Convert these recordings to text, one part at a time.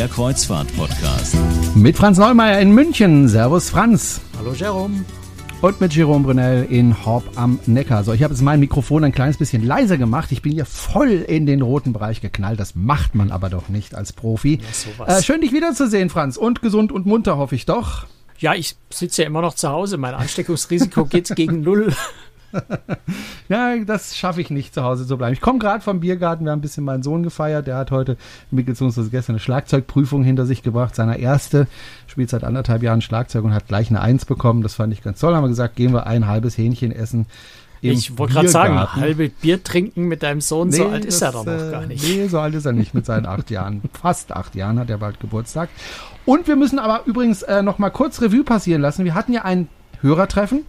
der Kreuzfahrt-Podcast. Mit Franz Neumeier in München. Servus Franz. Hallo Jerome. Und mit Jerome Brunel in Horb am Neckar. So, ich habe jetzt mein Mikrofon ein kleines bisschen leiser gemacht. Ich bin hier voll in den roten Bereich geknallt. Das macht man aber doch nicht als Profi. Ja, äh, schön, dich wiederzusehen, Franz. Und gesund und munter, hoffe ich doch. Ja, ich sitze ja immer noch zu Hause. Mein Ansteckungsrisiko geht gegen null. Ja, das schaffe ich nicht, zu Hause zu bleiben. Ich komme gerade vom Biergarten, wir haben ein bisschen meinen Sohn gefeiert. Der hat heute, beziehungsweise gestern, eine Schlagzeugprüfung hinter sich gebracht. Seine erste, spielt seit anderthalb Jahren Schlagzeug und hat gleich eine Eins bekommen. Das fand ich ganz toll. Haben wir gesagt, gehen wir ein halbes Hähnchen essen. Ich wollte gerade sagen, halbe Bier trinken mit deinem Sohn, nee, so alt ist er doch noch äh, gar nicht. Nee, so alt ist er nicht mit seinen acht Jahren. Fast acht Jahren hat er bald Geburtstag. Und wir müssen aber übrigens äh, noch mal kurz Revue passieren lassen. Wir hatten ja ein Hörertreffen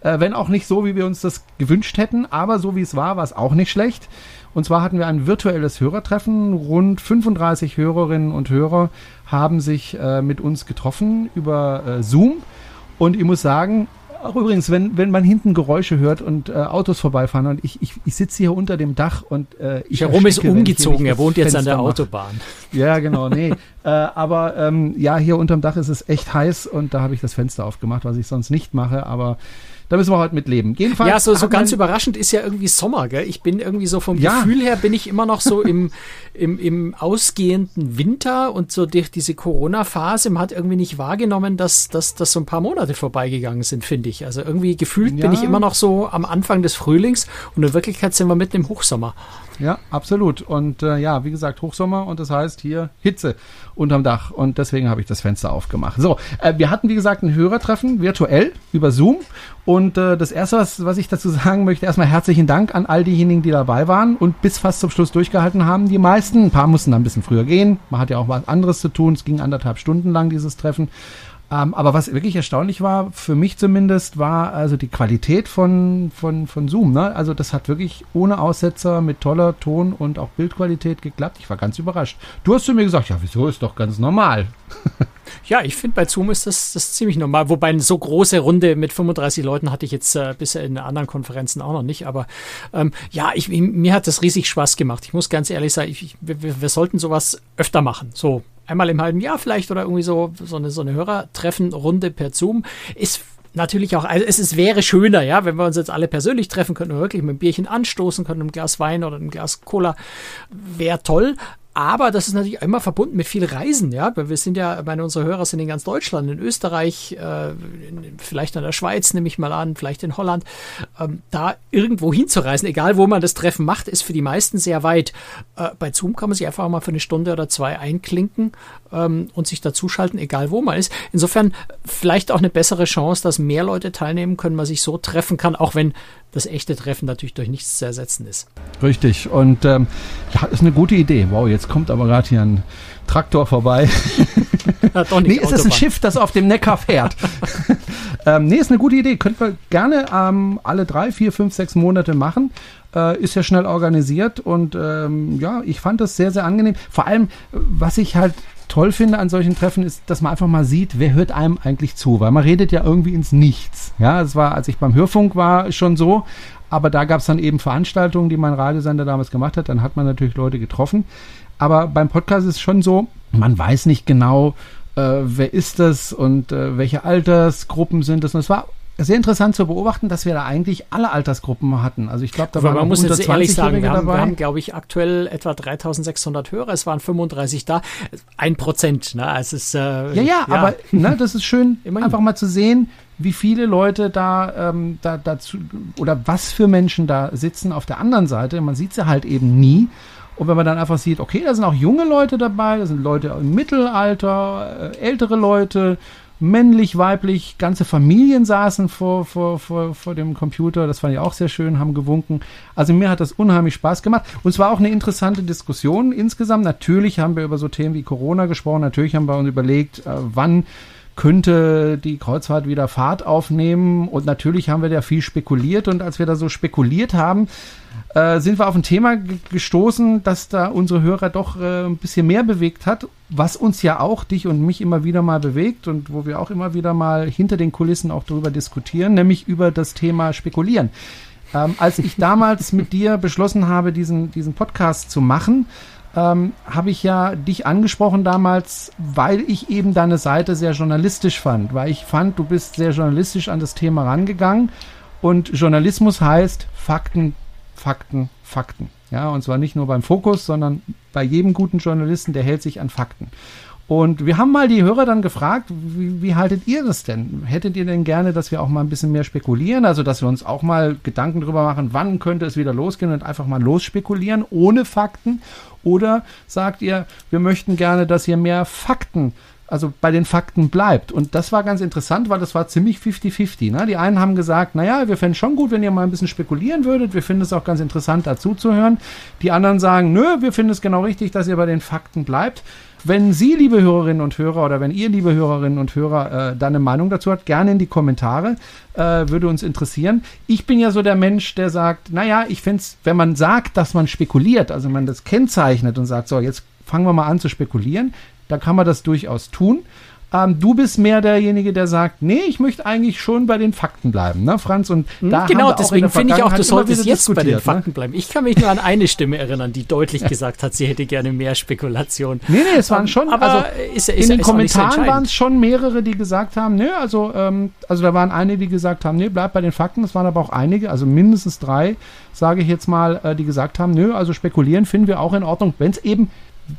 äh, wenn auch nicht so, wie wir uns das gewünscht hätten, aber so wie es war, war es auch nicht schlecht. Und zwar hatten wir ein virtuelles Hörertreffen. Rund 35 Hörerinnen und Hörer haben sich äh, mit uns getroffen über äh, Zoom. Und ich muss sagen, auch übrigens, wenn, wenn man hinten Geräusche hört und äh, Autos vorbeifahren und ich, ich, ich sitze hier unter dem Dach und äh, ich Jerome ist umgezogen, er wohnt jetzt Fenster an der Autobahn. Mache. Ja, genau, nee. äh, aber ähm, ja, hier unterm Dach ist es echt heiß und da habe ich das Fenster aufgemacht, was ich sonst nicht mache, aber da müssen wir heute mit leben. Jedenfalls ja, so, so ganz überraschend ist ja irgendwie Sommer, gell? Ich bin irgendwie so vom ja. Gefühl her bin ich immer noch so im, im, im ausgehenden Winter und so durch diese Corona-Phase, man hat irgendwie nicht wahrgenommen, dass, dass, dass so ein paar Monate vorbeigegangen sind, finde ich. Also irgendwie gefühlt ja. bin ich immer noch so am Anfang des Frühlings und in Wirklichkeit sind wir mitten im Hochsommer. Ja, absolut. Und äh, ja, wie gesagt, Hochsommer und das heißt hier Hitze unterm Dach. Und deswegen habe ich das Fenster aufgemacht. So, äh, wir hatten, wie gesagt, ein Hörertreffen virtuell über Zoom. Und äh, das Erste, was, was ich dazu sagen möchte, erstmal herzlichen Dank an all diejenigen, die dabei waren und bis fast zum Schluss durchgehalten haben. Die meisten, ein paar mussten dann ein bisschen früher gehen. Man hat ja auch was anderes zu tun. Es ging anderthalb Stunden lang, dieses Treffen. Ähm, aber was wirklich erstaunlich war, für mich zumindest, war also die Qualität von, von, von Zoom. Ne? Also das hat wirklich ohne Aussetzer mit toller Ton und auch Bildqualität geklappt. Ich war ganz überrascht. Du hast zu mir gesagt, ja, wieso ist doch ganz normal. Ja, ich finde bei Zoom ist das, das ziemlich normal. Wobei eine so große Runde mit 35 Leuten hatte ich jetzt äh, bisher in anderen Konferenzen auch noch nicht. Aber ähm, ja, ich, mir hat das riesig Spaß gemacht. Ich muss ganz ehrlich sagen, ich, wir, wir sollten sowas öfter machen. So einmal im halben Jahr vielleicht oder irgendwie so, so eine, so eine Hörertreffen-Runde per Zoom ist natürlich auch, also es, es wäre schöner, ja, wenn wir uns jetzt alle persönlich treffen könnten, wirklich mit einem Bierchen anstoßen können, einem Glas Wein oder einem Glas Cola, wäre toll. Aber das ist natürlich immer verbunden mit viel Reisen, ja. Wir sind ja, meine, unsere Hörer sind in ganz Deutschland, in Österreich, äh, in, vielleicht in der Schweiz, nehme ich mal an, vielleicht in Holland. Ähm, da irgendwo hinzureisen, egal wo man das Treffen macht, ist für die meisten sehr weit. Äh, bei Zoom kann man sich einfach mal für eine Stunde oder zwei einklinken ähm, und sich dazuschalten, egal wo man ist. Insofern vielleicht auch eine bessere Chance, dass mehr Leute teilnehmen können, man sich so treffen kann, auch wenn das echte Treffen natürlich durch nichts zu ersetzen ist. Richtig. Und ähm, ja, ist eine gute Idee. Wow, jetzt kommt aber gerade hier ein Traktor vorbei. Ja, doch nicht nee, es ist ein Schiff, das auf dem Neckar fährt. ähm, nee, ist eine gute Idee. Könnten wir gerne ähm, alle drei, vier, fünf, sechs Monate machen. Äh, ist ja schnell organisiert und ähm, ja, ich fand das sehr, sehr angenehm. Vor allem, was ich halt toll finde an solchen Treffen, ist, dass man einfach mal sieht, wer hört einem eigentlich zu, weil man redet ja irgendwie ins Nichts. Ja, es war, als ich beim Hörfunk war, schon so, aber da gab es dann eben Veranstaltungen, die mein Radiosender damals gemacht hat, dann hat man natürlich Leute getroffen. Aber beim Podcast ist es schon so, man weiß nicht genau, äh, wer ist das und äh, welche Altersgruppen sind das. Und es war sehr interessant zu beobachten, dass wir da eigentlich alle Altersgruppen hatten. Also ich glaube, da waren man muss jetzt ehrlich sagen, wir haben, wir haben, glaube ich, aktuell etwa 3600 Hörer. Es waren 35 da. Ein Prozent, ne? Es ist, äh, ja, ja, ja, aber ne, das ist schön, einfach mal zu sehen, wie viele Leute da, ähm, da dazu oder was für Menschen da sitzen auf der anderen Seite. Man sieht sie halt eben nie. Und wenn man dann einfach sieht, okay, da sind auch junge Leute dabei, da sind Leute im Mittelalter, äh, ältere Leute, männlich, weiblich, ganze Familien saßen vor, vor, vor, vor dem Computer. Das fand ich auch sehr schön, haben gewunken. Also mir hat das unheimlich Spaß gemacht. Und es war auch eine interessante Diskussion insgesamt. Natürlich haben wir über so Themen wie Corona gesprochen. Natürlich haben wir uns überlegt, äh, wann könnte die Kreuzfahrt wieder Fahrt aufnehmen. Und natürlich haben wir da viel spekuliert. Und als wir da so spekuliert haben, äh, sind wir auf ein Thema gestoßen, das da unsere Hörer doch äh, ein bisschen mehr bewegt hat, was uns ja auch, dich und mich immer wieder mal bewegt und wo wir auch immer wieder mal hinter den Kulissen auch darüber diskutieren, nämlich über das Thema Spekulieren. Ähm, als ich damals mit dir beschlossen habe, diesen, diesen Podcast zu machen, ähm, habe ich ja dich angesprochen damals, weil ich eben deine Seite sehr journalistisch fand, weil ich fand, du bist sehr journalistisch an das Thema rangegangen und Journalismus heißt Fakten, Fakten, Fakten. Ja, und zwar nicht nur beim Fokus, sondern bei jedem guten Journalisten, der hält sich an Fakten. Und wir haben mal die Hörer dann gefragt, wie, wie, haltet ihr das denn? Hättet ihr denn gerne, dass wir auch mal ein bisschen mehr spekulieren? Also, dass wir uns auch mal Gedanken drüber machen, wann könnte es wieder losgehen und einfach mal losspekulieren, ohne Fakten? Oder sagt ihr, wir möchten gerne, dass ihr mehr Fakten also bei den Fakten bleibt. Und das war ganz interessant, weil das war ziemlich 50-50. Ne? Die einen haben gesagt, naja, wir fänden schon gut, wenn ihr mal ein bisschen spekulieren würdet. Wir finden es auch ganz interessant, dazu zu hören. Die anderen sagen, nö, wir finden es genau richtig, dass ihr bei den Fakten bleibt. Wenn Sie, liebe Hörerinnen und Hörer, oder wenn ihr, liebe Hörerinnen und Hörer, äh, da eine Meinung dazu habt, gerne in die Kommentare, äh, würde uns interessieren. Ich bin ja so der Mensch, der sagt, naja, ich finde es, wenn man sagt, dass man spekuliert, also man das kennzeichnet und sagt, so, jetzt fangen wir mal an zu spekulieren, da kann man das durchaus tun. Ähm, du bist mehr derjenige, der sagt, nee, ich möchte eigentlich schon bei den Fakten bleiben, ne, Franz? Und hm, da genau, deswegen finde ich auch, du solltest jetzt bei den ne? Fakten ne? bleiben. Ich kann mich nur an eine Stimme erinnern, die deutlich gesagt hat, sie hätte gerne mehr Spekulation. Nee, nee, es waren ähm, schon, aber also ist, ist, in den Kommentaren waren es schon mehrere, die gesagt haben, nee, also, ähm, also da waren einige, die gesagt haben, nee, bleib bei den Fakten. Es waren aber auch einige, also mindestens drei, sage ich jetzt mal, äh, die gesagt haben, nö, also spekulieren finden wir auch in Ordnung, wenn es eben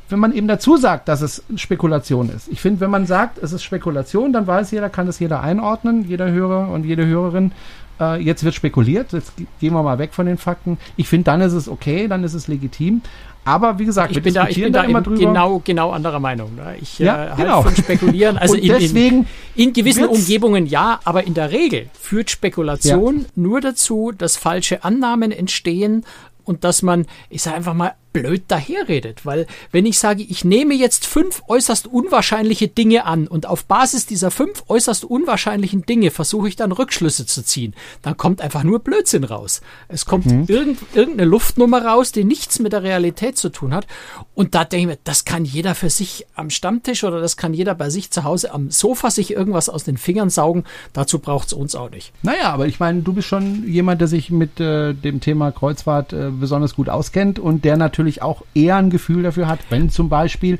wenn man eben dazu sagt, dass es Spekulation ist. Ich finde, wenn man sagt, es ist Spekulation, dann weiß jeder, kann das jeder einordnen, jeder Hörer und jede Hörerin. Äh, jetzt wird spekuliert, jetzt gehen wir mal weg von den Fakten. Ich finde, dann ist es okay, dann ist es legitim. Aber wie gesagt, ich bin da, ich bin da, immer drüber. genau, genau anderer Meinung. Ne? Ich ja, äh, genau. von Spekulieren, also in, in, in, gewissen Umgebungen ja, aber in der Regel führt Spekulation ja. nur dazu, dass falsche Annahmen entstehen und dass man, ich sage einfach mal, blöd daherredet. Weil wenn ich sage, ich nehme jetzt fünf äußerst unwahrscheinliche Dinge an und auf Basis dieser fünf äußerst unwahrscheinlichen Dinge versuche ich dann Rückschlüsse zu ziehen, dann kommt einfach nur Blödsinn raus. Es kommt mhm. irgend, irgendeine Luftnummer raus, die nichts mit der Realität zu tun hat. Und da denke ich mir, das kann jeder für sich am Stammtisch oder das kann jeder bei sich zu Hause am Sofa sich irgendwas aus den Fingern saugen. Dazu braucht es uns auch nicht. Naja, aber ich meine, du bist schon jemand, der sich mit äh, dem Thema Kreuzfahrt äh, besonders gut auskennt und der natürlich natürlich auch eher ein Gefühl dafür hat, wenn zum Beispiel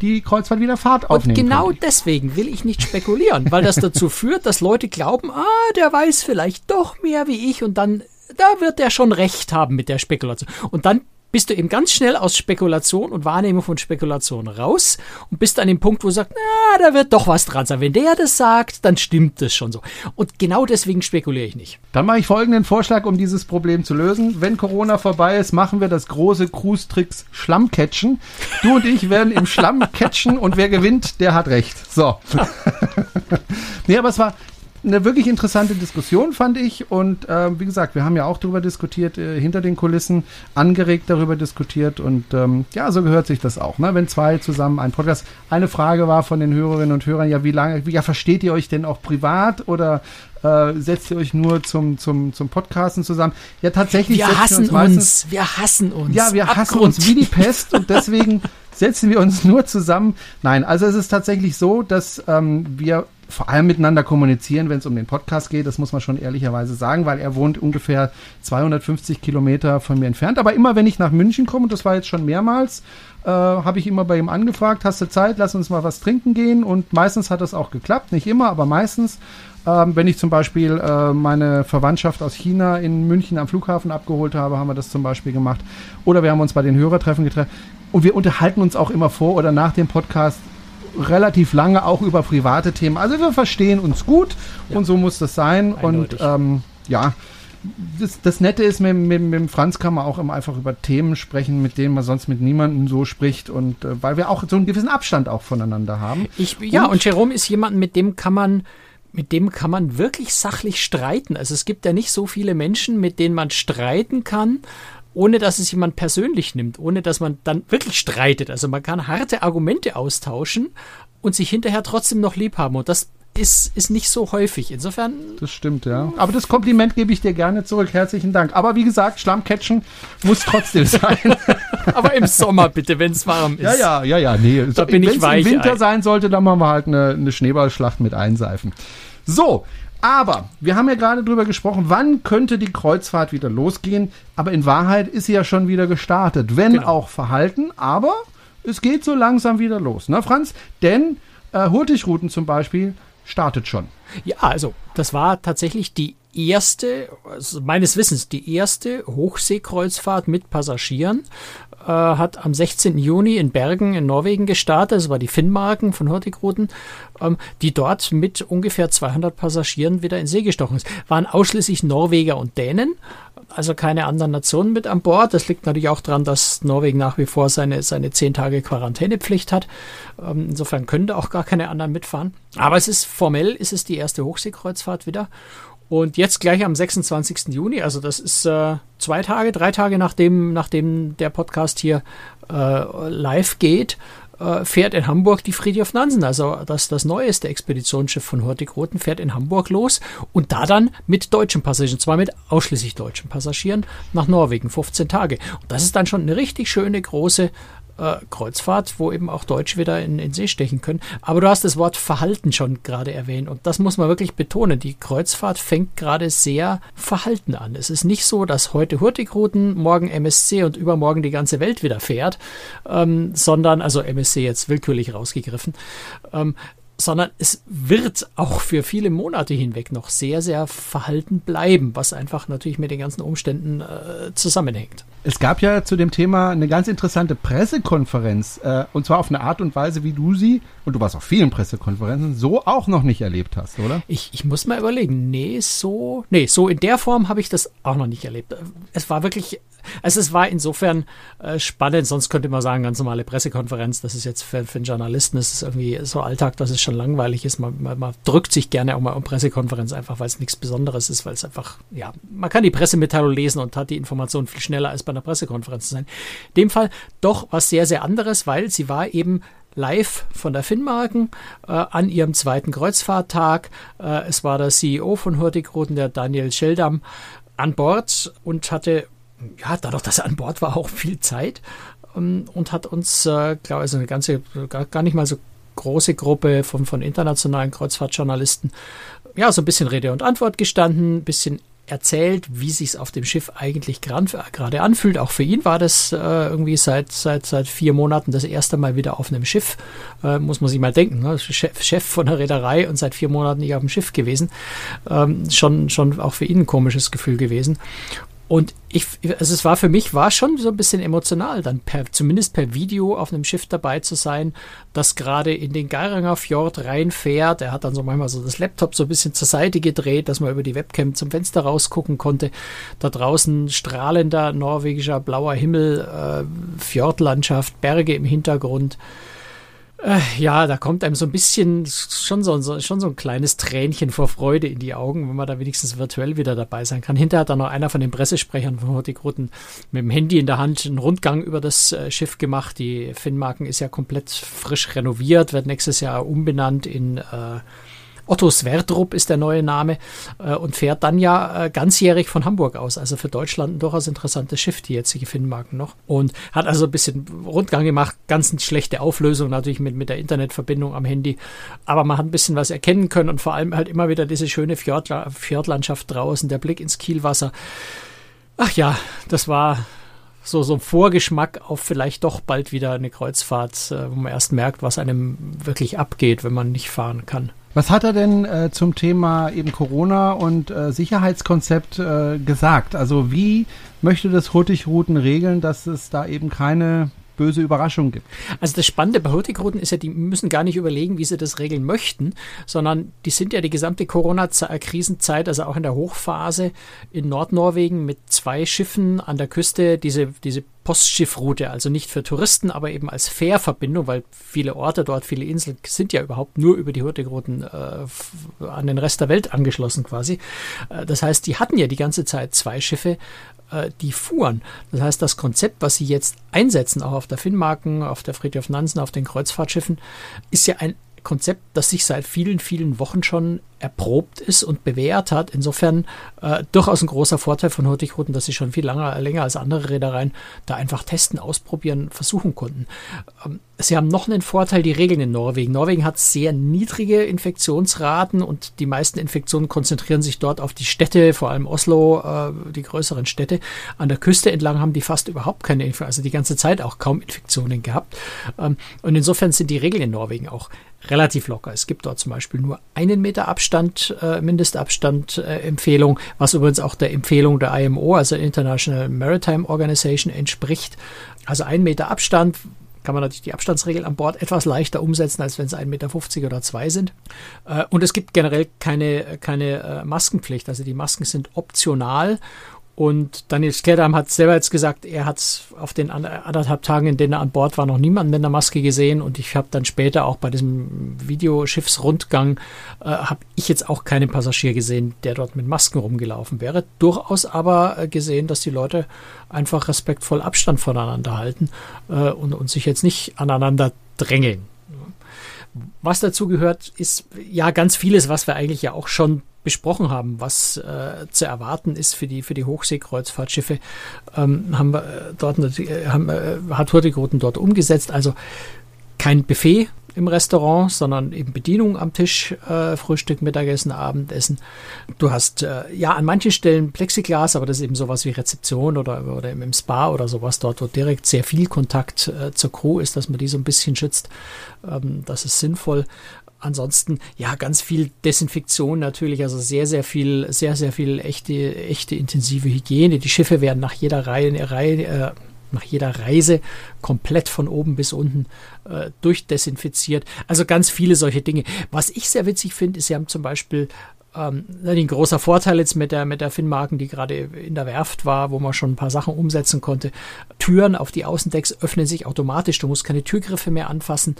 die Kreuzfahrt wieder Fahrt aufnehmen Und genau könnte. deswegen will ich nicht spekulieren, weil das dazu führt, dass Leute glauben, ah, der weiß vielleicht doch mehr wie ich und dann, da wird er schon recht haben mit der Spekulation. Und dann bist du eben ganz schnell aus Spekulation und Wahrnehmung von Spekulation raus und bist an dem Punkt, wo du sagst, na, da wird doch was dran sein. Wenn der das sagt, dann stimmt das schon so. Und genau deswegen spekuliere ich nicht. Dann mache ich folgenden Vorschlag, um dieses Problem zu lösen. Wenn Corona vorbei ist, machen wir das große Cruise-Tricks Schlammcatchen. Du und ich werden im Schlamm catchen und wer gewinnt, der hat recht. So. nee, aber es war, eine wirklich interessante Diskussion, fand ich. Und äh, wie gesagt, wir haben ja auch darüber diskutiert, äh, hinter den Kulissen, angeregt darüber diskutiert. Und ähm, ja, so gehört sich das auch, ne? wenn zwei zusammen ein Podcast. Eine Frage war von den Hörerinnen und Hörern, ja, wie lange, ja, versteht ihr euch denn auch privat oder äh, setzt ihr euch nur zum, zum, zum Podcasten zusammen? Ja, tatsächlich. Wir hassen wir uns, meistens, wir hassen uns. Ja, wir Abgrund. hassen uns wie die Pest und deswegen setzen wir uns nur zusammen. Nein, also es ist tatsächlich so, dass ähm, wir vor allem miteinander kommunizieren, wenn es um den Podcast geht. Das muss man schon ehrlicherweise sagen, weil er wohnt ungefähr 250 Kilometer von mir entfernt. Aber immer, wenn ich nach München komme, und das war jetzt schon mehrmals, äh, habe ich immer bei ihm angefragt, hast du Zeit, lass uns mal was trinken gehen. Und meistens hat das auch geklappt. Nicht immer, aber meistens. Ähm, wenn ich zum Beispiel äh, meine Verwandtschaft aus China in München am Flughafen abgeholt habe, haben wir das zum Beispiel gemacht. Oder wir haben uns bei den Hörertreffen getroffen. Und wir unterhalten uns auch immer vor oder nach dem Podcast relativ lange auch über private Themen. Also wir verstehen uns gut ja. und so muss das sein. Eindeutig. Und ähm, ja, das, das Nette ist, mit, mit, mit Franz kann man auch immer einfach über Themen sprechen, mit denen man sonst mit niemandem so spricht und äh, weil wir auch so einen gewissen Abstand auch voneinander haben. Ich, ja, und, und Jerome ist jemand, mit dem kann man mit dem kann man wirklich sachlich streiten. Also es gibt ja nicht so viele Menschen, mit denen man streiten kann ohne dass es jemand persönlich nimmt, ohne dass man dann wirklich streitet. Also man kann harte Argumente austauschen und sich hinterher trotzdem noch lieb haben. Und das ist, ist nicht so häufig. Insofern. Das stimmt, ja. Aber das Kompliment gebe ich dir gerne zurück. Herzlichen Dank. Aber wie gesagt, Schlammcatchen muss trotzdem sein. Aber im Sommer bitte, wenn es warm ist. Ja, ja, ja, ja. Nee, da bin ich weich. Wenn es im Winter sein sollte, dann machen wir halt eine, eine Schneeballschlacht mit Einseifen. So, Aber wir haben ja gerade drüber gesprochen, wann könnte die Kreuzfahrt wieder losgehen. Aber in Wahrheit ist sie ja schon wieder gestartet, wenn genau. auch verhalten. Aber es geht so langsam wieder los, ne Franz? Denn äh, Hurtigruten zum Beispiel startet schon. Ja, also das war tatsächlich die erste, also meines Wissens, die erste Hochseekreuzfahrt mit Passagieren. Äh, hat am 16. Juni in Bergen in Norwegen gestartet. Das war die Finnmarken von Hurtigruten, ähm, die dort mit ungefähr 200 Passagieren wieder in See gestochen ist. Waren ausschließlich Norweger und Dänen, also keine anderen Nationen mit an Bord. Das liegt natürlich auch daran, dass Norwegen nach wie vor seine, seine 10 Tage Quarantänepflicht hat. Ähm, insofern können da auch gar keine anderen mitfahren. Aber es ist formell, ist es die erste Hochseekreuzfahrt wieder. Und jetzt gleich am 26. Juni, also das ist äh, zwei Tage, drei Tage nachdem, nachdem der Podcast hier äh, live geht, äh, fährt in Hamburg die Friedhof Nansen, also das, das neueste Expeditionsschiff von Hurtigruten, fährt in Hamburg los und da dann mit deutschen Passagieren, zwar mit ausschließlich deutschen Passagieren, nach Norwegen, 15 Tage. Und das ist dann schon eine richtig schöne große äh, Kreuzfahrt, wo eben auch Deutsche wieder in, in See stechen können. Aber du hast das Wort Verhalten schon gerade erwähnt und das muss man wirklich betonen. Die Kreuzfahrt fängt gerade sehr verhalten an. Es ist nicht so, dass heute Hurtigruten, morgen MSC und übermorgen die ganze Welt wieder fährt, ähm, sondern, also MSC jetzt willkürlich rausgegriffen, ähm, sondern es wird auch für viele Monate hinweg noch sehr, sehr verhalten bleiben, was einfach natürlich mit den ganzen Umständen äh, zusammenhängt. Es gab ja zu dem Thema eine ganz interessante Pressekonferenz, äh, und zwar auf eine Art und Weise, wie du sie, und du warst auf vielen Pressekonferenzen, so auch noch nicht erlebt hast, oder? Ich, ich muss mal überlegen, nee, so, nee, so in der Form habe ich das auch noch nicht erlebt. Es war wirklich also es war insofern äh, spannend, sonst könnte man sagen, ganz normale Pressekonferenz, das ist jetzt für, für einen Journalisten, das ist irgendwie so Alltag, dass es schon langweilig ist. Man, man, man drückt sich gerne auch mal um Pressekonferenz, einfach weil es nichts Besonderes ist, weil es einfach, ja, man kann die Pressemitteilung lesen und hat die Information viel schneller als bei einer Pressekonferenz zu sein. In dem Fall doch was sehr, sehr anderes, weil sie war eben live von der Finnmarken äh, an ihrem zweiten Kreuzfahrttag. Äh, es war der CEO von Hurtigruten, der Daniel Scheldam, an Bord und hatte ja, dadurch, dass er an Bord war, auch viel Zeit ähm, und hat uns, äh, glaube ich, also eine ganze, gar, gar nicht mal so große Gruppe von, von internationalen Kreuzfahrtjournalisten, ja, so ein bisschen Rede und Antwort gestanden, ein bisschen erzählt, wie sich es auf dem Schiff eigentlich gerade anfühlt. Auch für ihn war das äh, irgendwie seit, seit, seit vier Monaten das erste Mal wieder auf einem Schiff. Äh, muss man sich mal denken. Ne? Chef, Chef von der Reederei und seit vier Monaten nicht auf dem Schiff gewesen. Ähm, schon, schon auch für ihn ein komisches Gefühl gewesen. Und ich, also es war für mich, war schon so ein bisschen emotional, dann per, zumindest per Video auf einem Schiff dabei zu sein, das gerade in den Geiranger Fjord reinfährt. Er hat dann so manchmal so das Laptop so ein bisschen zur Seite gedreht, dass man über die Webcam zum Fenster rausgucken konnte. Da draußen strahlender norwegischer blauer Himmel, äh, Fjordlandschaft, Berge im Hintergrund. Äh, ja, da kommt einem so ein bisschen schon so, schon so ein kleines Tränchen vor Freude in die Augen, wenn man da wenigstens virtuell wieder dabei sein kann. Hinterher hat dann noch einer von den Pressesprechern von Hurtigruten mit dem Handy in der Hand einen Rundgang über das äh, Schiff gemacht. Die Finnmarken ist ja komplett frisch renoviert, wird nächstes Jahr umbenannt in äh, Otto Sverdrup ist der neue Name äh, und fährt dann ja äh, ganzjährig von Hamburg aus. Also für Deutschland ein durchaus interessantes Schiff, die jetzige Finnmarken noch. Und hat also ein bisschen Rundgang gemacht, ganz schlechte Auflösung natürlich mit, mit der Internetverbindung am Handy. Aber man hat ein bisschen was erkennen können und vor allem halt immer wieder diese schöne Fjordla Fjordlandschaft draußen, der Blick ins Kielwasser. Ach ja, das war so, so ein Vorgeschmack auf vielleicht doch bald wieder eine Kreuzfahrt, äh, wo man erst merkt, was einem wirklich abgeht, wenn man nicht fahren kann. Was hat er denn äh, zum Thema eben Corona und äh, Sicherheitskonzept äh, gesagt? Also wie möchte das Hurtigruten regeln, dass es da eben keine böse Überraschung gibt. Also das Spannende bei Hurtigruten ist ja, die müssen gar nicht überlegen, wie sie das regeln möchten, sondern die sind ja die gesamte Corona-Krisenzeit, also auch in der Hochphase in Nordnorwegen mit zwei Schiffen an der Küste, diese, diese Postschiffroute, also nicht für Touristen, aber eben als Fährverbindung, weil viele Orte dort, viele Inseln sind ja überhaupt nur über die Hurtigruten äh, an den Rest der Welt angeschlossen quasi. Äh, das heißt, die hatten ja die ganze Zeit zwei Schiffe, äh, die fuhren. Das heißt, das Konzept, was sie jetzt einsetzen, auch auf der Finnmarken, auf der Friedhof Nansen, auf den Kreuzfahrtschiffen, ist ja ein Konzept, das sich seit vielen, vielen Wochen schon erprobt ist und bewährt hat. Insofern äh, durchaus ein großer Vorteil von Hurtigruten, dass sie schon viel länger, länger als andere Reedereien da einfach testen, ausprobieren, versuchen konnten. Ähm, sie haben noch einen Vorteil, die Regeln in Norwegen. Norwegen hat sehr niedrige Infektionsraten und die meisten Infektionen konzentrieren sich dort auf die Städte, vor allem Oslo, äh, die größeren Städte. An der Küste entlang haben die fast überhaupt keine Infektionen, also die ganze Zeit auch kaum Infektionen gehabt. Ähm, und insofern sind die Regeln in Norwegen auch relativ locker. Es gibt dort zum Beispiel nur einen Meter Abstand, äh, Mindestabstand äh, Empfehlung, was übrigens auch der Empfehlung der IMO, also International Maritime Organization, entspricht. Also ein Meter Abstand kann man natürlich die Abstandsregel an Bord etwas leichter umsetzen, als wenn es 1,50 Meter oder zwei sind. Äh, und es gibt generell keine, keine äh, Maskenpflicht. Also die Masken sind optional und Daniel Skerdam hat selber jetzt gesagt, er hat auf den anderthalb Tagen, in denen er an Bord war, noch niemanden mit einer Maske gesehen. Und ich habe dann später auch bei diesem Videoschiffsrundgang, äh, habe ich jetzt auch keinen Passagier gesehen, der dort mit Masken rumgelaufen wäre. Durchaus aber äh, gesehen, dass die Leute einfach respektvoll Abstand voneinander halten äh, und, und sich jetzt nicht aneinander drängeln. Was dazu gehört, ist ja ganz vieles, was wir eigentlich ja auch schon besprochen haben, was äh, zu erwarten ist für die für die Hochseekreuzfahrtschiffe, ähm, haben wir äh, dort äh, haben, äh, hat Hurtigruten dort umgesetzt. Also kein Buffet im Restaurant, sondern eben Bedienung am Tisch, äh, Frühstück, Mittagessen, Abendessen. Du hast äh, ja an manchen Stellen Plexiglas, aber das ist eben sowas wie Rezeption oder, oder im Spa oder sowas dort, wo direkt sehr viel Kontakt äh, zur Crew ist, dass man die so ein bisschen schützt. Ähm, das ist sinnvoll ansonsten, ja, ganz viel Desinfektion natürlich, also sehr, sehr viel, sehr, sehr viel echte, echte intensive Hygiene. Die Schiffe werden nach jeder Reihe, Reihe äh, nach jeder Reise komplett von oben bis unten äh, durchdesinfiziert. Also ganz viele solche Dinge. Was ich sehr witzig finde, ist, sie haben zum Beispiel ähm, ein großer Vorteil jetzt mit der, mit der Finnmarken, die gerade in der Werft war, wo man schon ein paar Sachen umsetzen konnte. Türen auf die Außendecks öffnen sich automatisch. Du musst keine Türgriffe mehr anfassen.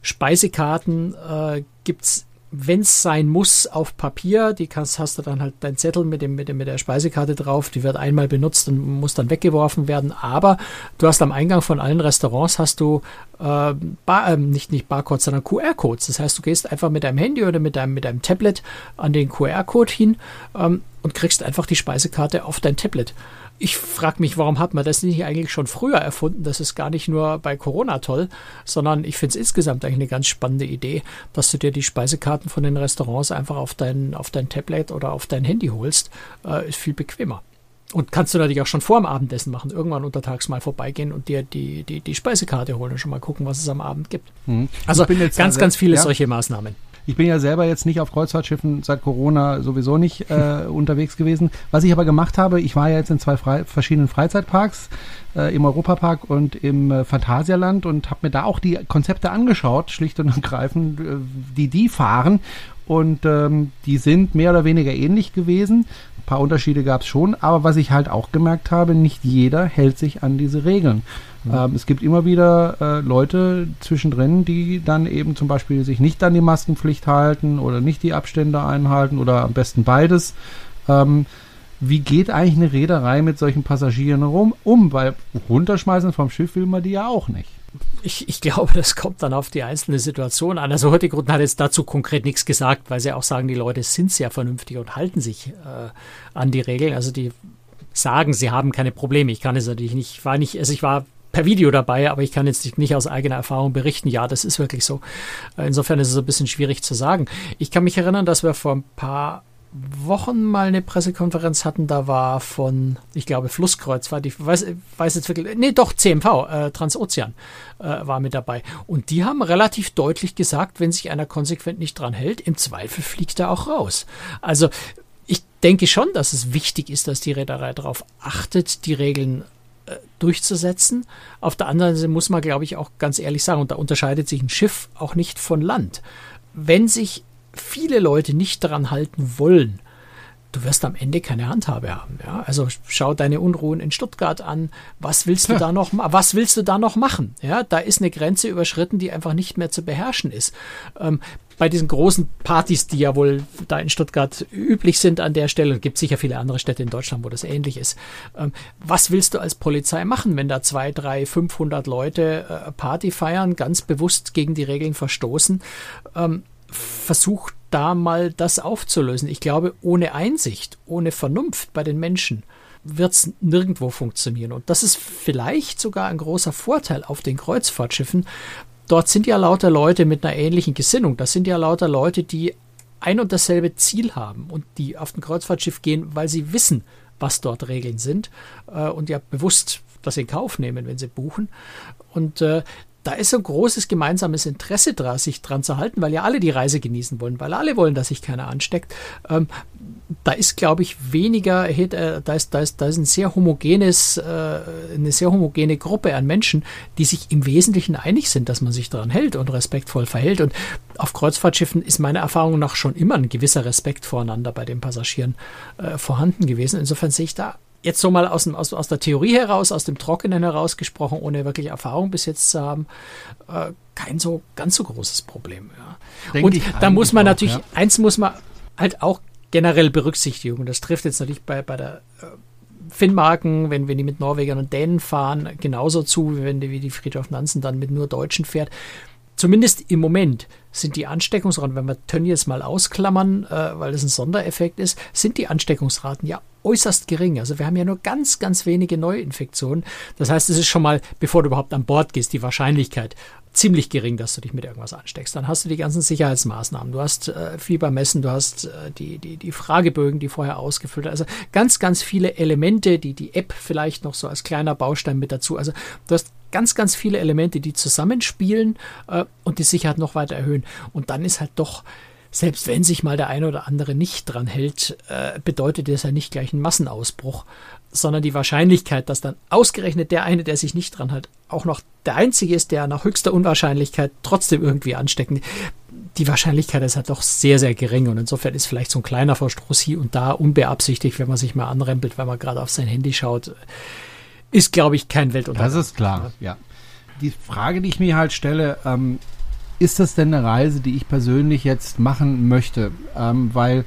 Speisekarten äh, gibt's wenn es sein muss, auf Papier. Die kannst, hast du dann halt dein Zettel mit, dem, mit, dem, mit der Speisekarte drauf. Die wird einmal benutzt und muss dann weggeworfen werden. Aber du hast am Eingang von allen Restaurants hast du äh, Bar, äh, nicht, nicht Barcodes, sondern QR-Codes. Das heißt, du gehst einfach mit deinem Handy oder mit deinem, mit deinem Tablet an den QR-Code hin ähm, und kriegst einfach die Speisekarte auf dein Tablet ich frage mich, warum hat man das nicht eigentlich schon früher erfunden? Das ist gar nicht nur bei Corona toll, sondern ich finde es insgesamt eigentlich eine ganz spannende Idee, dass du dir die Speisekarten von den Restaurants einfach auf dein, auf dein Tablet oder auf dein Handy holst. Äh, ist viel bequemer. Und kannst du natürlich auch schon vor dem Abendessen machen, irgendwann untertags mal vorbeigehen und dir die, die, die Speisekarte holen und schon mal gucken, was es am Abend gibt. Mhm. Also ganz, also, ganz viele ja. solche Maßnahmen. Ich bin ja selber jetzt nicht auf Kreuzfahrtschiffen seit Corona sowieso nicht äh, unterwegs gewesen. Was ich aber gemacht habe, ich war ja jetzt in zwei Fre verschiedenen Freizeitparks, äh, im Europapark und im äh, Phantasialand und habe mir da auch die Konzepte angeschaut, schlicht und ergreifend, äh, die die fahren. Und ähm, die sind mehr oder weniger ähnlich gewesen. Ein paar Unterschiede gab es schon, aber was ich halt auch gemerkt habe, nicht jeder hält sich an diese Regeln. Mhm. Ähm, es gibt immer wieder äh, Leute zwischendrin, die dann eben zum Beispiel sich nicht an die Maskenpflicht halten oder nicht die Abstände einhalten oder am besten beides. Ähm, wie geht eigentlich eine Reederei mit solchen Passagieren rum, um? Weil runterschmeißen vom Schiff will man die ja auch nicht. Ich, ich glaube, das kommt dann auf die einzelne Situation an. Also Hurtigruten hat jetzt dazu konkret nichts gesagt, weil sie auch sagen, die Leute sind sehr vernünftig und halten sich äh, an die Regeln. Also die sagen, sie haben keine Probleme. Ich kann es natürlich nicht, ich war nicht, also ich war per Video dabei, aber ich kann jetzt nicht aus eigener Erfahrung berichten. Ja, das ist wirklich so. Äh, insofern ist es ein bisschen schwierig zu sagen. Ich kann mich erinnern, dass wir vor ein paar Wochen mal eine Pressekonferenz hatten, da war von, ich glaube, Flusskreuz war die, weiß, weiß jetzt wirklich, nee, doch, CMV, äh, Transozean äh, war mit dabei. Und die haben relativ deutlich gesagt, wenn sich einer konsequent nicht dran hält, im Zweifel fliegt er auch raus. Also, ich denke schon, dass es wichtig ist, dass die Reederei darauf achtet, die Regeln äh, durchzusetzen. Auf der anderen Seite muss man, glaube ich, auch ganz ehrlich sagen, und da unterscheidet sich ein Schiff auch nicht von Land. Wenn sich viele Leute nicht daran halten wollen, du wirst am Ende keine Handhabe haben. Ja? Also schau deine Unruhen in Stuttgart an. Was willst du ja. da noch, was willst du da noch machen? Ja, da ist eine Grenze überschritten, die einfach nicht mehr zu beherrschen ist. Ähm, bei diesen großen Partys, die ja wohl da in Stuttgart üblich sind an der Stelle, gibt sicher viele andere Städte in Deutschland, wo das ähnlich ist. Ähm, was willst du als Polizei machen, wenn da zwei, drei, 500 Leute äh, Party feiern, ganz bewusst gegen die Regeln verstoßen? Ähm, versucht da mal das aufzulösen. Ich glaube, ohne Einsicht, ohne Vernunft bei den Menschen wird es nirgendwo funktionieren. Und das ist vielleicht sogar ein großer Vorteil auf den Kreuzfahrtschiffen. Dort sind ja lauter Leute mit einer ähnlichen Gesinnung. Das sind ja lauter Leute, die ein und dasselbe Ziel haben und die auf ein Kreuzfahrtschiff gehen, weil sie wissen, was dort Regeln sind äh, und ja bewusst das in Kauf nehmen, wenn sie buchen. Und äh, da ist so ein großes gemeinsames Interesse dran, sich dran zu halten, weil ja alle die Reise genießen wollen, weil alle wollen, dass sich keiner ansteckt. Ähm, da ist, glaube ich, weniger, äh, da ist, da ist, da ist ein sehr homogenes, äh, eine sehr homogene Gruppe an Menschen, die sich im Wesentlichen einig sind, dass man sich daran hält und respektvoll verhält. Und auf Kreuzfahrtschiffen ist meiner Erfahrung nach schon immer ein gewisser Respekt voreinander bei den Passagieren äh, vorhanden gewesen. Insofern sehe ich da jetzt so mal aus, dem, aus, aus der Theorie heraus, aus dem Trockenen heraus gesprochen, ohne wirklich Erfahrung bis jetzt zu haben, äh, kein so ganz so großes Problem. Ja. Und da muss man natürlich, ja. eins muss man halt auch generell berücksichtigen. Und das trifft jetzt natürlich bei, bei der äh, Finnmarken, wenn, wenn die mit Norwegern und Dänen fahren, genauso zu, wie wenn die, wie die Friedhof Nansen dann mit nur Deutschen fährt zumindest im Moment sind die Ansteckungsraten, wenn wir Tönnies mal ausklammern, äh, weil das ein Sondereffekt ist, sind die Ansteckungsraten ja äußerst gering. Also wir haben ja nur ganz, ganz wenige Neuinfektionen. Das heißt, es ist schon mal, bevor du überhaupt an Bord gehst, die Wahrscheinlichkeit ziemlich gering, dass du dich mit irgendwas ansteckst. Dann hast du die ganzen Sicherheitsmaßnahmen. Du hast äh, Fiebermessen, du hast äh, die, die, die Fragebögen, die vorher ausgefüllt Also ganz, ganz viele Elemente, die, die App vielleicht noch so als kleiner Baustein mit dazu. Also du hast ganz, ganz viele Elemente, die zusammenspielen äh, und die Sicherheit noch weiter erhöhen. Und dann ist halt doch selbst wenn sich mal der eine oder andere nicht dran hält, äh, bedeutet das ja nicht gleich einen Massenausbruch, sondern die Wahrscheinlichkeit, dass dann ausgerechnet der eine, der sich nicht dran hält, auch noch der einzige ist, der nach höchster Unwahrscheinlichkeit trotzdem irgendwie anstecken, die Wahrscheinlichkeit ist halt doch sehr, sehr gering und insofern ist vielleicht so ein kleiner Verstoß hier und da unbeabsichtigt, wenn man sich mal anrempelt, wenn man gerade auf sein Handy schaut, ist, glaube ich, kein Weltuntergang. Das ist klar, ja. Die Frage, die ich mir halt stelle, ähm, ist das denn eine Reise, die ich persönlich jetzt machen möchte? Ähm, weil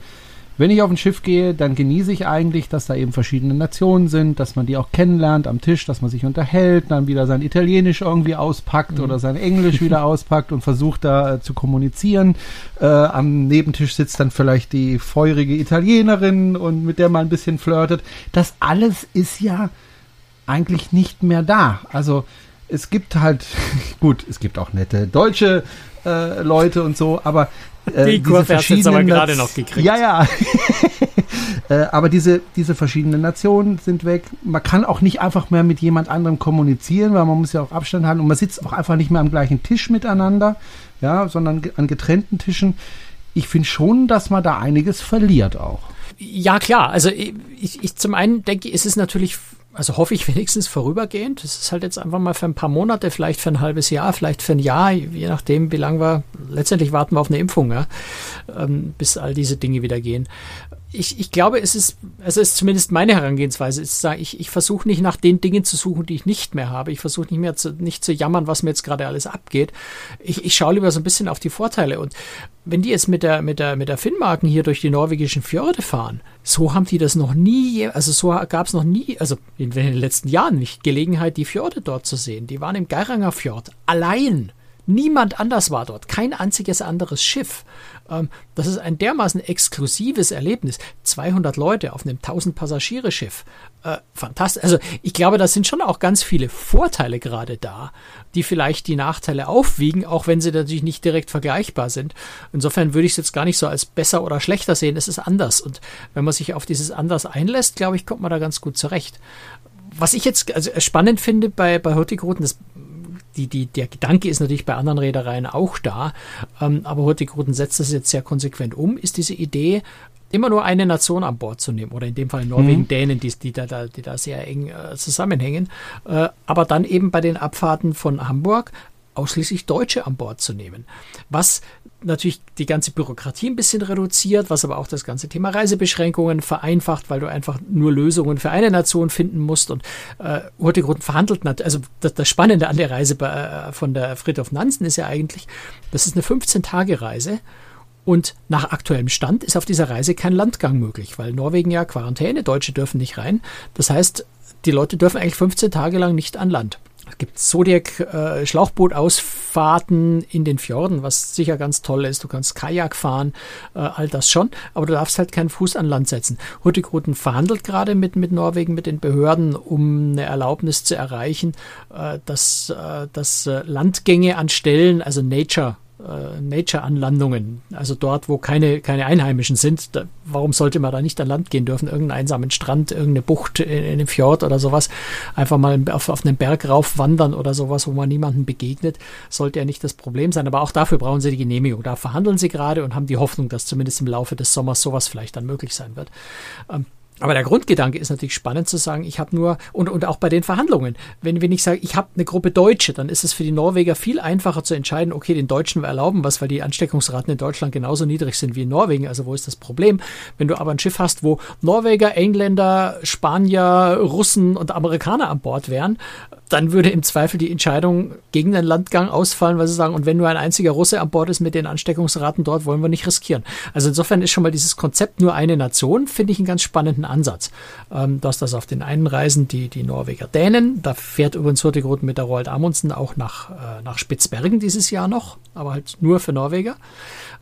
wenn ich auf ein Schiff gehe, dann genieße ich eigentlich, dass da eben verschiedene Nationen sind, dass man die auch kennenlernt am Tisch, dass man sich unterhält, dann wieder sein Italienisch irgendwie auspackt mhm. oder sein Englisch wieder auspackt und versucht da äh, zu kommunizieren. Äh, am Nebentisch sitzt dann vielleicht die feurige Italienerin und mit der man ein bisschen flirtet. Das alles ist ja eigentlich nicht mehr da. Also es gibt halt, gut, es gibt auch nette deutsche äh, Leute und so, aber äh, die Kurve hast jetzt aber gerade noch gekriegt. Ja, ja. äh, aber diese, diese verschiedenen Nationen sind weg. Man kann auch nicht einfach mehr mit jemand anderem kommunizieren, weil man muss ja auch Abstand haben und man sitzt auch einfach nicht mehr am gleichen Tisch miteinander, ja, sondern an getrennten Tischen. Ich finde schon, dass man da einiges verliert auch. Ja, klar. Also ich, ich zum einen denke, es ist natürlich also hoffe ich wenigstens vorübergehend. Das ist halt jetzt einfach mal für ein paar Monate, vielleicht für ein halbes Jahr, vielleicht für ein Jahr, je nachdem, wie lang wir. Letztendlich warten wir auf eine Impfung, ja, ähm, bis all diese Dinge wieder gehen. Ich, ich glaube, es ist, es ist zumindest meine Herangehensweise. Ist, ich, ich versuche nicht nach den Dingen zu suchen, die ich nicht mehr habe. Ich versuche nicht mehr zu, nicht zu jammern, was mir jetzt gerade alles abgeht. Ich, ich schaue lieber so ein bisschen auf die Vorteile. Und wenn die jetzt mit der, mit der, mit der Finnmarken hier durch die norwegischen Fjorde fahren, so haben die das noch nie, also so gab es noch nie, also in, in, den letzten Jahren nicht Gelegenheit, die Fjorde dort zu sehen. Die waren im Geiranger Fjord allein. Niemand anders war dort, kein einziges anderes Schiff. Ähm, das ist ein dermaßen exklusives Erlebnis. 200 Leute auf einem 1000 Passagiere Schiff. Äh, fantastisch. Also ich glaube, da sind schon auch ganz viele Vorteile gerade da, die vielleicht die Nachteile aufwiegen, auch wenn sie natürlich nicht direkt vergleichbar sind. Insofern würde ich es jetzt gar nicht so als besser oder schlechter sehen. Es ist anders. Und wenn man sich auf dieses anders einlässt, glaube ich, kommt man da ganz gut zurecht. Was ich jetzt also spannend finde bei, bei Hurtigruten, das die, die, der Gedanke ist natürlich bei anderen Reedereien auch da, ähm, aber Hurtigruten setzt das jetzt sehr konsequent um, ist diese Idee, immer nur eine Nation an Bord zu nehmen, oder in dem Fall Norwegen, mhm. Dänen, die, die, da, die da sehr eng äh, zusammenhängen, äh, aber dann eben bei den Abfahrten von Hamburg ausschließlich Deutsche an Bord zu nehmen. Was natürlich die ganze Bürokratie ein bisschen reduziert, was aber auch das ganze Thema Reisebeschränkungen vereinfacht, weil du einfach nur Lösungen für eine Nation finden musst. Und äh, Hurtigruten verhandelt, also das, das, Spannende an der Reise bei, äh, von der Friedhof Nansen ist ja eigentlich, das ist eine 15-Tage-Reise Und nach aktuellem Stand ist auf dieser Reise kein Landgang möglich, weil Norwegen ja Quarantäne, Deutsche dürfen nicht rein. Das heißt, die Leute dürfen eigentlich 15 Tage lang nicht an Land. Es gibt Zodiac-Schlauchbootausfahrten äh, in den Fjorden, was sicher ganz toll ist. Du kannst Kajak fahren, äh, all das schon, aber du darfst halt keinen Fuß an Land setzen. Hurtigruten verhandelt gerade mit, mit Norwegen, mit den Behörden, um eine Erlaubnis zu erreichen, äh, dass, äh, dass äh, Landgänge an Stellen, also Nature äh, Nature-Anlandungen, also dort, wo keine, keine Einheimischen sind. Da, warum sollte man da nicht an Land gehen dürfen? Irgendeinen einsamen Strand, irgendeine Bucht in, in einem Fjord oder sowas. Einfach mal auf, auf einen Berg rauf wandern oder sowas, wo man niemandem begegnet, sollte ja nicht das Problem sein. Aber auch dafür brauchen sie die Genehmigung. Da verhandeln sie gerade und haben die Hoffnung, dass zumindest im Laufe des Sommers sowas vielleicht dann möglich sein wird. Ähm, aber der Grundgedanke ist natürlich spannend zu sagen, ich habe nur, und, und auch bei den Verhandlungen, wenn, wenn ich sage, ich habe eine Gruppe Deutsche, dann ist es für die Norweger viel einfacher zu entscheiden, okay, den Deutschen wir erlauben was, weil die Ansteckungsraten in Deutschland genauso niedrig sind wie in Norwegen. Also wo ist das Problem? Wenn du aber ein Schiff hast, wo Norweger, Engländer, Spanier, Russen und Amerikaner an Bord wären, dann würde im Zweifel die Entscheidung gegen den Landgang ausfallen, weil sie sagen, und wenn nur ein einziger Russe an Bord ist mit den Ansteckungsraten dort, wollen wir nicht riskieren. Also insofern ist schon mal dieses Konzept nur eine Nation, finde ich einen ganz spannenden Ansatz. Ähm, du hast das auf den einen Reisen die, die Norweger Dänen, da fährt übrigens Hurtigruten mit der Roald Amundsen auch nach, äh, nach Spitzbergen dieses Jahr noch, aber halt nur für Norweger.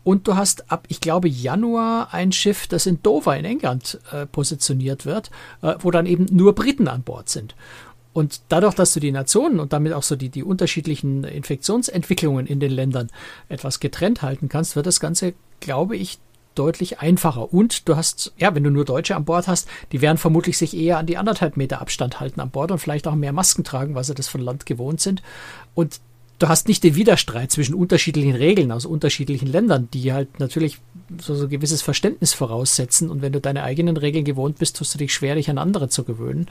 Und du hast ab, ich glaube, Januar ein Schiff, das in Dover in England äh, positioniert wird, äh, wo dann eben nur Briten an Bord sind. Und dadurch, dass du die Nationen und damit auch so die, die unterschiedlichen Infektionsentwicklungen in den Ländern etwas getrennt halten kannst, wird das Ganze, glaube ich, deutlich einfacher. Und du hast, ja, wenn du nur Deutsche an Bord hast, die werden vermutlich sich eher an die anderthalb Meter Abstand halten an Bord und vielleicht auch mehr Masken tragen, weil sie das von Land gewohnt sind. Und du hast nicht den Widerstreit zwischen unterschiedlichen Regeln aus unterschiedlichen Ländern, die halt natürlich so, so gewisses Verständnis voraussetzen. Und wenn du deine eigenen Regeln gewohnt bist, tust du dich schwer, dich an andere zu gewöhnen.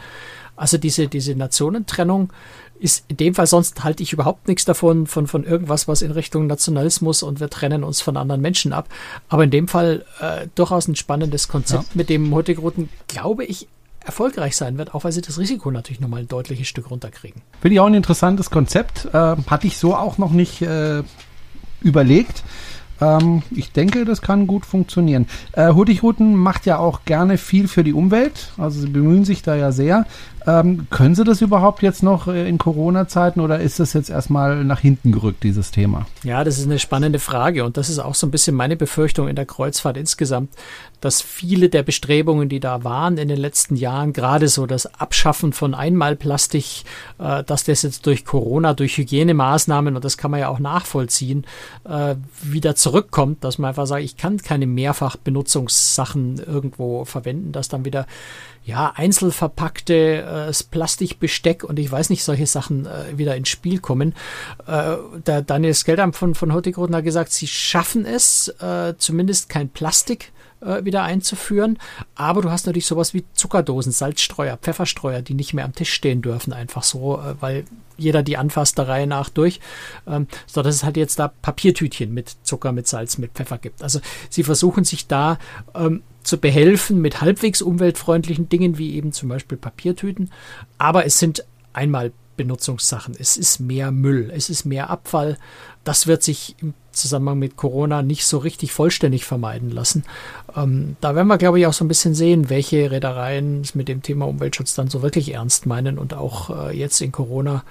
Also diese, diese Nationentrennung ist in dem Fall, sonst halte ich überhaupt nichts davon, von, von irgendwas, was in Richtung Nationalismus und wir trennen uns von anderen Menschen ab. Aber in dem Fall äh, durchaus ein spannendes Konzept, ja. mit dem Hurtigruten, glaube ich, erfolgreich sein wird, auch weil sie das Risiko natürlich nochmal ein deutliches Stück runterkriegen. Finde ich auch ein interessantes Konzept. Äh, hatte ich so auch noch nicht äh, überlegt. Ähm, ich denke, das kann gut funktionieren. Äh, Hurtigruten macht ja auch gerne viel für die Umwelt. Also sie bemühen sich da ja sehr. Ähm, können Sie das überhaupt jetzt noch äh, in Corona-Zeiten oder ist das jetzt erstmal nach hinten gerückt, dieses Thema? Ja, das ist eine spannende Frage und das ist auch so ein bisschen meine Befürchtung in der Kreuzfahrt insgesamt, dass viele der Bestrebungen, die da waren in den letzten Jahren, gerade so das Abschaffen von Einmalplastik, äh, dass das jetzt durch Corona, durch Hygienemaßnahmen, und das kann man ja auch nachvollziehen, äh, wieder zurückkommt, dass man einfach sagt, ich kann keine Mehrfachbenutzungssachen irgendwo verwenden, dass dann wieder ja, einzelverpackte äh, Plastikbesteck und ich weiß nicht, solche Sachen äh, wieder ins Spiel kommen. Äh, der Daniel Skeldam von, von Hurtigruten hat gesagt, sie schaffen es, äh, zumindest kein Plastik äh, wieder einzuführen. Aber du hast natürlich sowas wie Zuckerdosen, Salzstreuer, Pfefferstreuer, die nicht mehr am Tisch stehen dürfen, einfach so, äh, weil jeder die anfasst der Reihe nach durch, ähm, so dass es halt jetzt da Papiertütchen mit Zucker, mit Salz, mit Pfeffer gibt. Also sie versuchen sich da ähm, zu behelfen mit halbwegs umweltfreundlichen Dingen wie eben zum Beispiel Papiertüten, aber es sind einmal Benutzungssachen. Es ist mehr Müll, es ist mehr Abfall. Das wird sich im Zusammenhang mit Corona nicht so richtig vollständig vermeiden lassen. Ähm, da werden wir, glaube ich, auch so ein bisschen sehen, welche Reedereien es mit dem Thema Umweltschutz dann so wirklich ernst meinen und auch äh, jetzt in Corona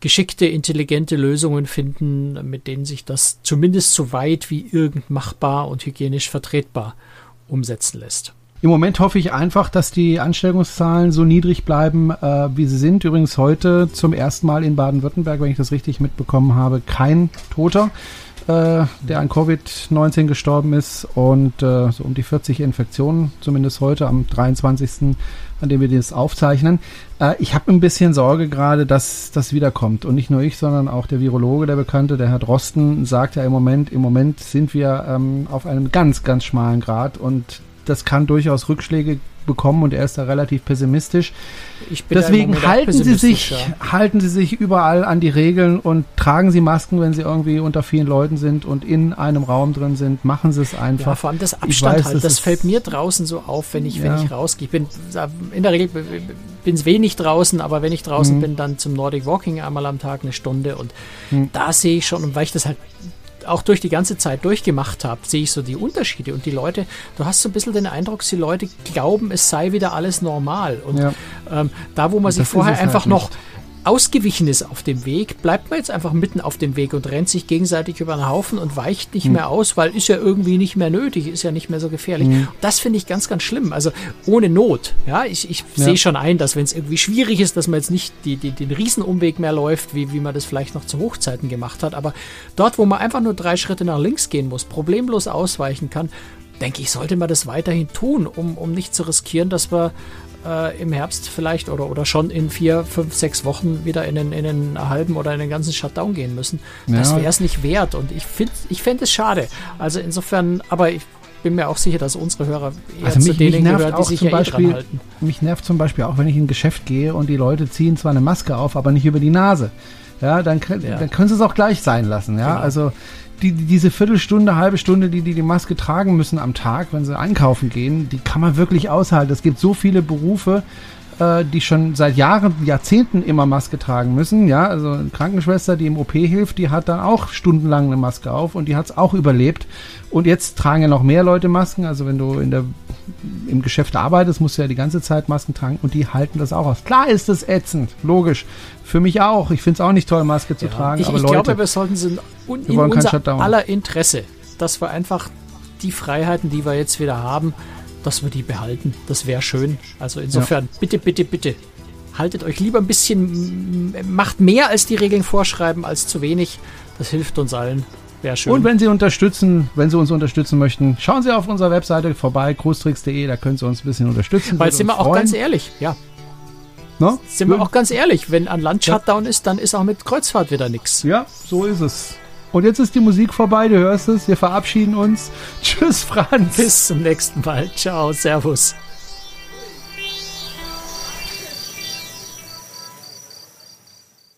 geschickte, intelligente Lösungen finden, mit denen sich das zumindest so weit wie irgend machbar und hygienisch vertretbar umsetzen lässt. Im Moment hoffe ich einfach, dass die Ansteckungszahlen so niedrig bleiben, äh, wie sie sind. Übrigens heute zum ersten Mal in Baden-Württemberg, wenn ich das richtig mitbekommen habe, kein Toter, äh, der an Covid-19 gestorben ist und äh, so um die 40 Infektionen, zumindest heute am 23 an dem wir das aufzeichnen. Äh, ich habe ein bisschen Sorge gerade, dass das wiederkommt. Und nicht nur ich, sondern auch der Virologe, der Bekannte, der Herr Drosten, sagt ja im Moment, im Moment sind wir ähm, auf einem ganz, ganz schmalen Grad und das kann durchaus Rückschläge bekommen und er ist da relativ pessimistisch. Deswegen halten Sie sich, ja. halten Sie sich überall an die Regeln und tragen Sie Masken, wenn Sie irgendwie unter vielen Leuten sind und in einem Raum drin sind. Machen Sie es einfach. Ja, vor allem das Abstand weiß, halt. Das fällt mir draußen so auf, wenn ich, ja. wenn ich rausgehe. Ich bin in der Regel bin es wenig draußen, aber wenn ich draußen mhm. bin, dann zum Nordic Walking einmal am Tag eine Stunde und mhm. da sehe ich schon, und weil ich das halt auch durch die ganze Zeit durchgemacht habe, sehe ich so die Unterschiede und die Leute, du hast so ein bisschen den Eindruck, die Leute glauben, es sei wieder alles normal. Und ja. ähm, da, wo man sich vorher einfach halt noch ausgewichen ist auf dem Weg, bleibt man jetzt einfach mitten auf dem Weg und rennt sich gegenseitig über den Haufen und weicht nicht hm. mehr aus, weil ist ja irgendwie nicht mehr nötig, ist ja nicht mehr so gefährlich. Hm. Das finde ich ganz, ganz schlimm. Also ohne Not. Ja, ich, ich ja. sehe schon ein, dass wenn es irgendwie schwierig ist, dass man jetzt nicht die, die, den Riesenumweg mehr läuft, wie, wie man das vielleicht noch zu Hochzeiten gemacht hat. Aber dort, wo man einfach nur drei Schritte nach links gehen muss, problemlos ausweichen kann, denke ich, sollte man das weiterhin tun, um, um nicht zu riskieren, dass wir äh, im Herbst vielleicht oder, oder schon in vier, fünf, sechs Wochen wieder in den, in den halben oder in den ganzen Shutdown gehen müssen. Ja. Das wäre es nicht wert und ich finde ich fände es schade. Also insofern, aber ich bin mir auch sicher, dass unsere Hörer eher also mich, zu denen gehören, die sich ja Beispiel, eh halten. Mich nervt zum Beispiel auch, wenn ich in ein Geschäft gehe und die Leute ziehen zwar eine Maske auf, aber nicht über die Nase. Ja, dann, ja. dann können sie es auch gleich sein lassen. Ja, genau. also die, diese Viertelstunde, halbe Stunde, die, die die Maske tragen müssen am Tag, wenn sie einkaufen gehen, die kann man wirklich aushalten. Es gibt so viele Berufe, äh, die schon seit Jahren, Jahrzehnten immer Maske tragen müssen. Ja, also eine Krankenschwester, die im OP hilft, die hat dann auch stundenlang eine Maske auf und die hat es auch überlebt. Und jetzt tragen ja noch mehr Leute Masken. Also wenn du in der, im Geschäft arbeitest, musst du ja die ganze Zeit Masken tragen und die halten das auch aus. Klar ist es ätzend, logisch. Für mich auch. Ich finde es auch nicht toll, Maske zu ja, tragen. Ich, aber ich Leute, glaube, wir sollten in, in wir unser aller Interesse, dass wir einfach die Freiheiten, die wir jetzt wieder haben, dass wir die behalten. Das wäre schön. Also insofern, ja. bitte, bitte, bitte. Haltet euch lieber ein bisschen, macht mehr als die Regeln vorschreiben, als zu wenig. Das hilft uns allen. Wäre schön. Und wenn Sie unterstützen, wenn Sie uns unterstützen möchten, schauen Sie auf unserer Webseite vorbei, großtricks.de, da können Sie uns ein bisschen unterstützen. Weil sind wir auch ganz ehrlich, ja. No? Sind wir auch ganz ehrlich, wenn ein Land Shutdown ja. ist, dann ist auch mit Kreuzfahrt wieder nichts. Ja, so ist es. Und jetzt ist die Musik vorbei, du hörst es. Wir verabschieden uns. Tschüss, Franz. Bis zum nächsten Mal. Ciao, Servus.